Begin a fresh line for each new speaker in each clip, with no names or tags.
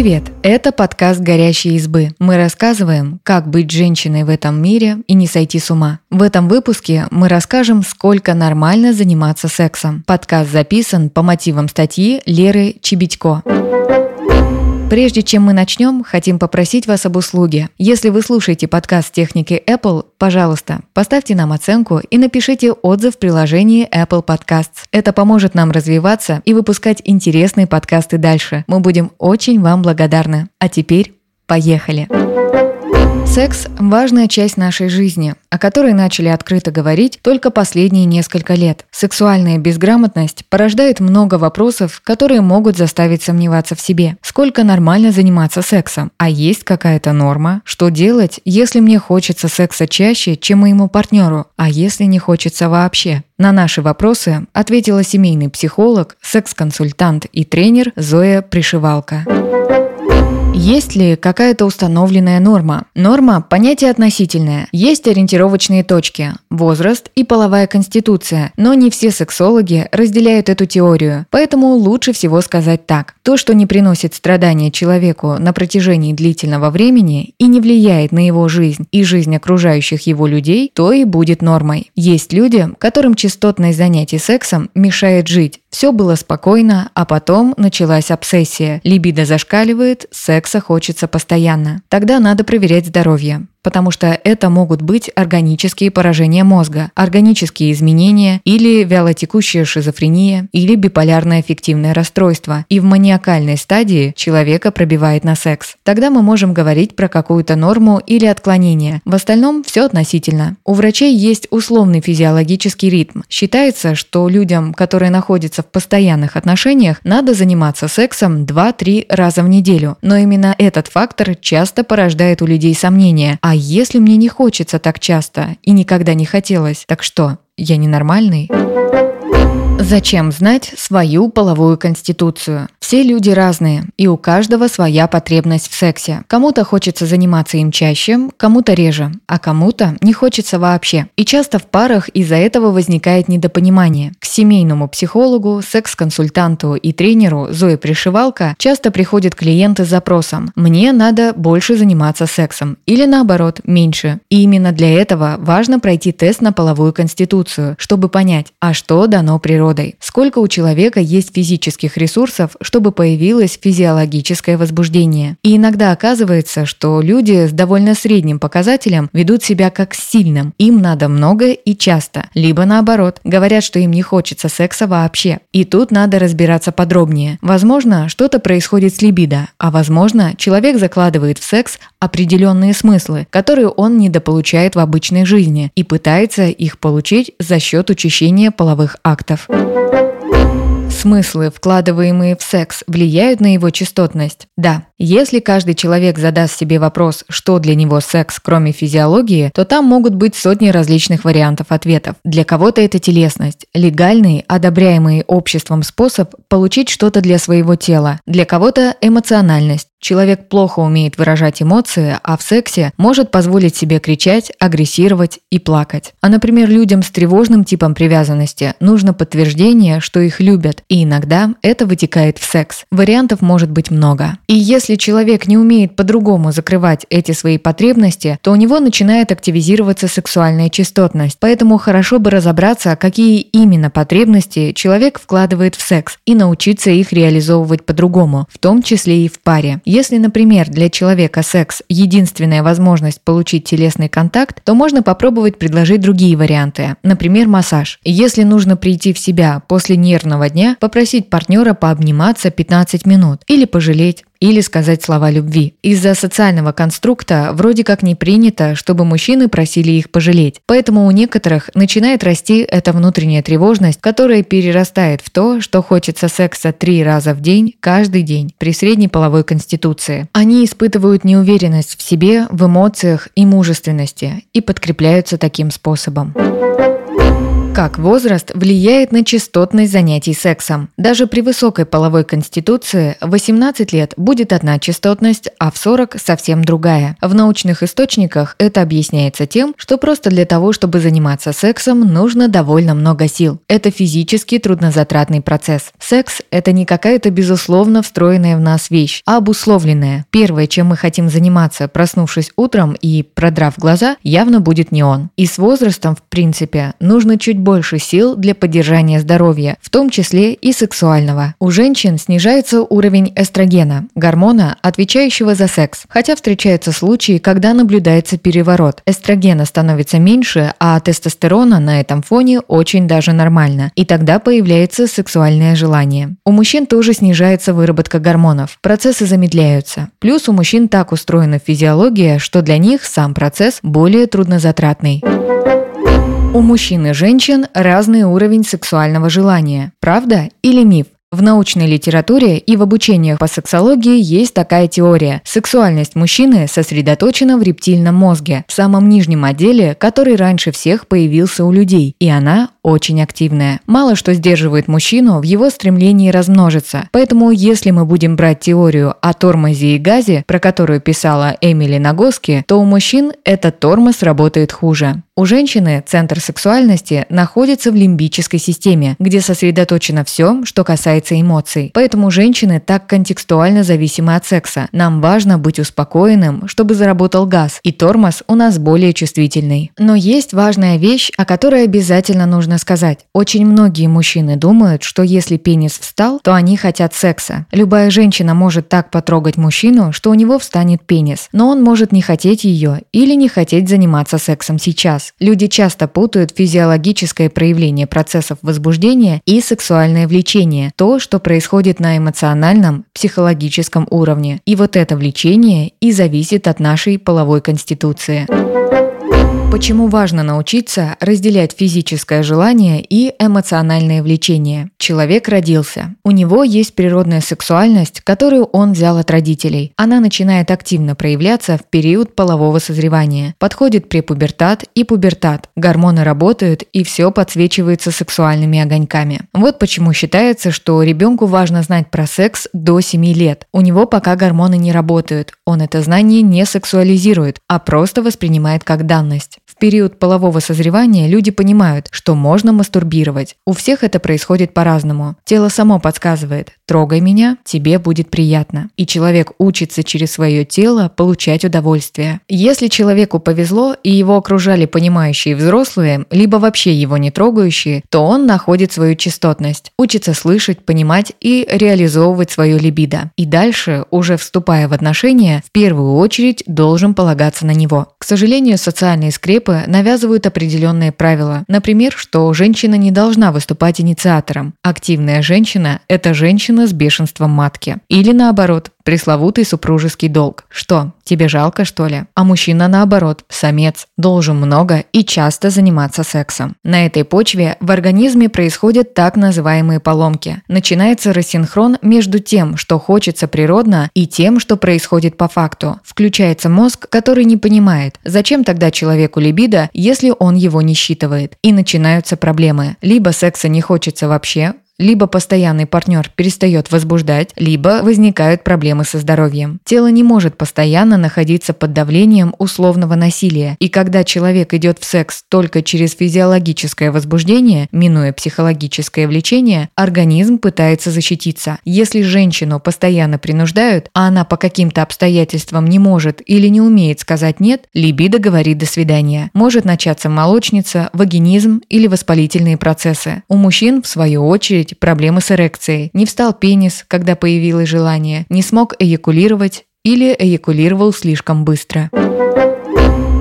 Привет! Это подкаст «Горящие избы». Мы рассказываем, как быть женщиной в этом мире и не сойти с ума. В этом выпуске мы расскажем, сколько нормально заниматься сексом. Подкаст записан по мотивам статьи Леры Чебедько. Прежде чем мы начнем, хотим попросить вас об услуге. Если вы слушаете подкаст техники Apple, пожалуйста, поставьте нам оценку и напишите отзыв в приложении Apple Podcasts. Это поможет нам развиваться и выпускать интересные подкасты дальше. Мы будем очень вам благодарны. А теперь поехали! Секс – важная часть нашей жизни, о которой начали открыто говорить только последние несколько лет. Сексуальная безграмотность порождает много вопросов, которые могут заставить сомневаться в себе. Сколько нормально заниматься сексом? А есть какая-то норма? Что делать, если мне хочется секса чаще, чем моему партнеру? А если не хочется вообще? На наши вопросы ответила семейный психолог, секс-консультант и тренер Зоя Пришивалка. Есть ли какая-то установленная норма? Норма – понятие относительное. Есть ориентировочные точки – возраст и половая конституция, но не все сексологи разделяют эту теорию, поэтому лучше всего сказать так. То, что не приносит страдания человеку на протяжении длительного времени и не влияет на его жизнь и жизнь окружающих его людей, то и будет нормой. Есть люди, которым частотность занятий сексом мешает жить. Все было спокойно, а потом началась обсессия. Либидо зашкаливает, секса хочется постоянно. Тогда надо проверять здоровье потому что это могут быть органические поражения мозга, органические изменения или вялотекущая шизофрения или биполярное аффективное расстройство. И в маниакальной стадии человека пробивает на секс. Тогда мы можем говорить про какую-то норму или отклонение. В остальном все относительно. У врачей есть условный физиологический ритм. Считается, что людям, которые находятся в постоянных отношениях, надо заниматься сексом 2-3 раза в неделю. Но именно этот фактор часто порождает у людей сомнения, а если мне не хочется так часто и никогда не хотелось, так что, я ненормальный? Зачем знать свою половую конституцию? Все люди разные, и у каждого своя потребность в сексе. Кому-то хочется заниматься им чаще, кому-то реже, а кому-то не хочется вообще. И часто в парах из-за этого возникает недопонимание. К семейному психологу, секс-консультанту и тренеру Зои Пришивалка часто приходят клиенты с запросом «мне надо больше заниматься сексом» или наоборот, меньше. И именно для этого важно пройти тест на половую конституцию, чтобы понять, а что дано природой. Сколько у человека есть физических ресурсов, чтобы появилось физиологическое возбуждение. И иногда оказывается, что люди с довольно средним показателем ведут себя как сильным. Им надо много и часто. Либо наоборот, говорят, что им не хочется секса вообще. И тут надо разбираться подробнее. Возможно, что-то происходит с либидо, а возможно, человек закладывает в секс определенные смыслы, которые он недополучает в обычной жизни и пытается их получить за счет учащения половых актов. Смыслы, вкладываемые в секс, влияют на его частотность? Да. Если каждый человек задаст себе вопрос, что для него секс, кроме физиологии, то там могут быть сотни различных вариантов ответов. Для кого-то это телесность, легальный, одобряемый обществом способ получить что-то для своего тела. Для кого-то эмоциональность, Человек плохо умеет выражать эмоции, а в сексе может позволить себе кричать, агрессировать и плакать. А, например, людям с тревожным типом привязанности нужно подтверждение, что их любят, и иногда это вытекает в секс. Вариантов может быть много. И если человек не умеет по-другому закрывать эти свои потребности, то у него начинает активизироваться сексуальная частотность. Поэтому хорошо бы разобраться, какие именно потребности человек вкладывает в секс, и научиться их реализовывать по-другому, в том числе и в паре. Если, например, для человека секс – единственная возможность получить телесный контакт, то можно попробовать предложить другие варианты, например, массаж. Если нужно прийти в себя после нервного дня, попросить партнера пообниматься 15 минут или пожалеть, или сказать слова любви. Из-за социального конструкта вроде как не принято, чтобы мужчины просили их пожалеть. Поэтому у некоторых начинает расти эта внутренняя тревожность, которая перерастает в то, что хочется секса три раза в день, каждый день, при средней половой конституции. Они испытывают неуверенность в себе, в эмоциях и мужественности и подкрепляются таким способом. Как возраст влияет на частотность занятий сексом? Даже при высокой половой конституции в 18 лет будет одна частотность, а в 40 совсем другая. В научных источниках это объясняется тем, что просто для того, чтобы заниматься сексом, нужно довольно много сил. Это физически труднозатратный процесс. Секс – это не какая-то безусловно встроенная в нас вещь, а обусловленная. Первое, чем мы хотим заниматься, проснувшись утром и продрав глаза, явно будет не он. И с возрастом, в принципе, нужно чуть больше сил для поддержания здоровья, в том числе и сексуального. У женщин снижается уровень эстрогена, гормона, отвечающего за секс, хотя встречаются случаи, когда наблюдается переворот. Эстрогена становится меньше, а тестостерона на этом фоне очень даже нормально, и тогда появляется сексуальное желание. У мужчин тоже снижается выработка гормонов, процессы замедляются. Плюс у мужчин так устроена физиология, что для них сам процесс более труднозатратный. У мужчин и женщин разный уровень сексуального желания. Правда или миф? В научной литературе и в обучениях по сексологии есть такая теория. Сексуальность мужчины сосредоточена в рептильном мозге, в самом нижнем отделе, который раньше всех появился у людей, и она очень активная. Мало что сдерживает мужчину в его стремлении размножиться. Поэтому если мы будем брать теорию о тормозе и газе, про которую писала Эмили Нагоски, то у мужчин этот тормоз работает хуже. У женщины центр сексуальности находится в лимбической системе, где сосредоточено все, что касается эмоций. Поэтому женщины так контекстуально зависимы от секса. Нам важно быть успокоенным, чтобы заработал газ, и тормоз у нас более чувствительный. Но есть важная вещь, о которой обязательно нужно сказать. Очень многие мужчины думают, что если пенис встал, то они хотят секса. Любая женщина может так потрогать мужчину, что у него встанет пенис, но он может не хотеть ее или не хотеть заниматься сексом сейчас. Люди часто путают физиологическое проявление процессов возбуждения и сексуальное влечение, то, что происходит на эмоциональном, психологическом уровне. И вот это влечение и зависит от нашей половой конституции. Почему важно научиться разделять физическое желание и эмоциональное влечение? Человек родился. У него есть природная сексуальность, которую он взял от родителей. Она начинает активно проявляться в период полового созревания. Подходит препубертат и пубертат. Гормоны работают и все подсвечивается сексуальными огоньками. Вот почему считается, что ребенку важно знать про секс до 7 лет. У него пока гормоны не работают. Он это знание не сексуализирует, а просто воспринимает как данность. Период полового созревания люди понимают, что можно мастурбировать. У всех это происходит по-разному. Тело само подсказывает «трогай меня, тебе будет приятно». И человек учится через свое тело получать удовольствие. Если человеку повезло и его окружали понимающие взрослые, либо вообще его не трогающие, то он находит свою частотность, учится слышать, понимать и реализовывать свою либидо. И дальше, уже вступая в отношения, в первую очередь должен полагаться на него. К сожалению, социальные скрепы скрепы навязывают определенные правила. Например, что женщина не должна выступать инициатором. Активная женщина – это женщина с бешенством матки. Или наоборот, Пресловутый супружеский долг. Что, тебе жалко, что ли? А мужчина, наоборот, самец, должен много и часто заниматься сексом. На этой почве в организме происходят так называемые поломки. Начинается рассинхрон между тем, что хочется природно, и тем, что происходит по факту. Включается мозг, который не понимает, зачем тогда человеку либидо, если он его не считывает. И начинаются проблемы. Либо секса не хочется вообще, либо постоянный партнер перестает возбуждать, либо возникают проблемы со здоровьем. Тело не может постоянно находиться под давлением условного насилия, и когда человек идет в секс только через физиологическое возбуждение, минуя психологическое влечение, организм пытается защититься. Если женщину постоянно принуждают, а она по каким-то обстоятельствам не может или не умеет сказать «нет», либидо говорит «до свидания». Может начаться молочница, вагинизм или воспалительные процессы. У мужчин, в свою очередь, быть проблемы с эрекцией, не встал пенис, когда появилось желание, не смог эякулировать или эякулировал слишком быстро.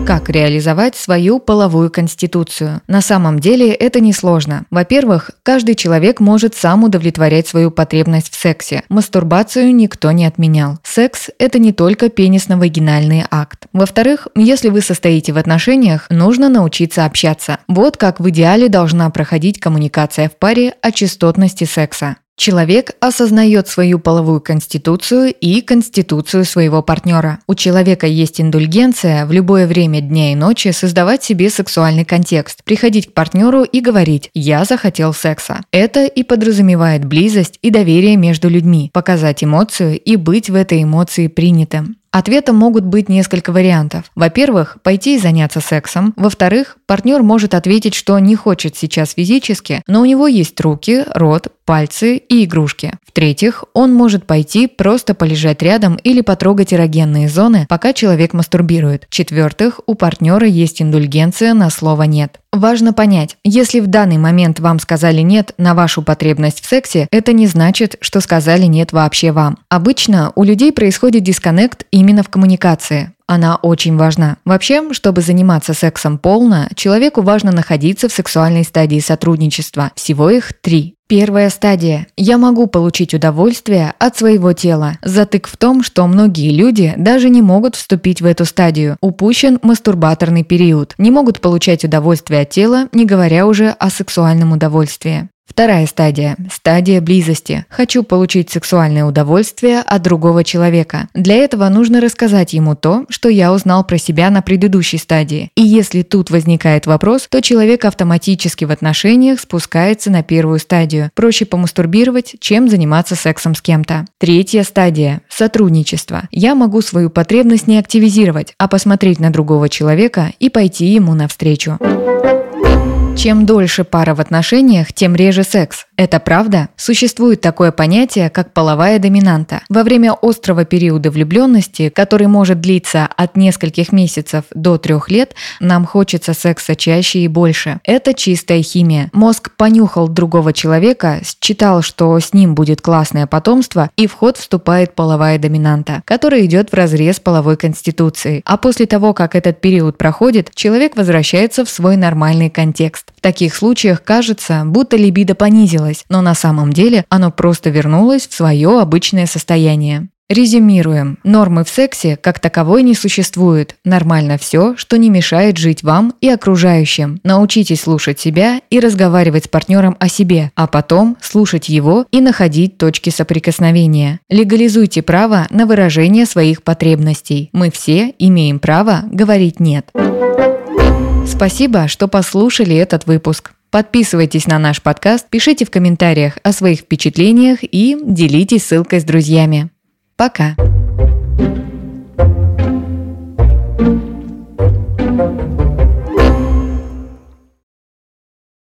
Как реализовать свою половую конституцию? На самом деле это несложно. Во-первых, каждый человек может сам удовлетворять свою потребность в сексе. Мастурбацию никто не отменял. Секс – это не только пенисно-вагинальный акт. Во-вторых, если вы состоите в отношениях, нужно научиться общаться. Вот как в идеале должна проходить коммуникация в паре о частотности секса. Человек осознает свою половую конституцию и конституцию своего партнера. У человека есть индульгенция в любое время дня и ночи создавать себе сексуальный контекст, приходить к партнеру и говорить «я захотел секса». Это и подразумевает близость и доверие между людьми, показать эмоцию и быть в этой эмоции принятым. Ответом могут быть несколько вариантов. Во-первых, пойти и заняться сексом. Во-вторых, партнер может ответить, что не хочет сейчас физически, но у него есть руки, рот, пальцы и игрушки. В-третьих, он может пойти просто полежать рядом или потрогать эрогенные зоны, пока человек мастурбирует. В-четвертых, у партнера есть индульгенция на слово «нет». Важно понять, если в данный момент вам сказали «нет» на вашу потребность в сексе, это не значит, что сказали «нет» вообще вам. Обычно у людей происходит дисконнект именно в коммуникации она очень важна. Вообще, чтобы заниматься сексом полно, человеку важно находиться в сексуальной стадии сотрудничества. Всего их три. Первая стадия. Я могу получить удовольствие от своего тела. Затык в том, что многие люди даже не могут вступить в эту стадию. Упущен мастурбаторный период. Не могут получать удовольствие от тела, не говоря уже о сексуальном удовольствии. Вторая стадия – стадия близости. Хочу получить сексуальное удовольствие от другого человека. Для этого нужно рассказать ему то, что я узнал про себя на предыдущей стадии. И если тут возникает вопрос, то человек автоматически в отношениях спускается на первую стадию. Проще помастурбировать, чем заниматься сексом с кем-то. Третья стадия – сотрудничество. Я могу свою потребность не активизировать, а посмотреть на другого человека и пойти ему навстречу. Чем дольше пара в отношениях, тем реже секс. Это правда? Существует такое понятие, как половая доминанта. Во время острого периода влюбленности, который может длиться от нескольких месяцев до трех лет, нам хочется секса чаще и больше. Это чистая химия. Мозг понюхал другого человека, считал, что с ним будет классное потомство, и в ход вступает половая доминанта, которая идет в разрез половой конституции. А после того, как этот период проходит, человек возвращается в свой нормальный контекст. В таких случаях кажется, будто либидо понизилось, но на самом деле оно просто вернулось в свое обычное состояние. Резюмируем. Нормы в сексе как таковой не существует. Нормально все, что не мешает жить вам и окружающим. Научитесь слушать себя и разговаривать с партнером о себе, а потом слушать его и находить точки соприкосновения. Легализуйте право на выражение своих потребностей. Мы все имеем право говорить «нет». Спасибо, что послушали этот выпуск. Подписывайтесь на наш подкаст, пишите в комментариях о своих впечатлениях и делитесь ссылкой с друзьями. Пока!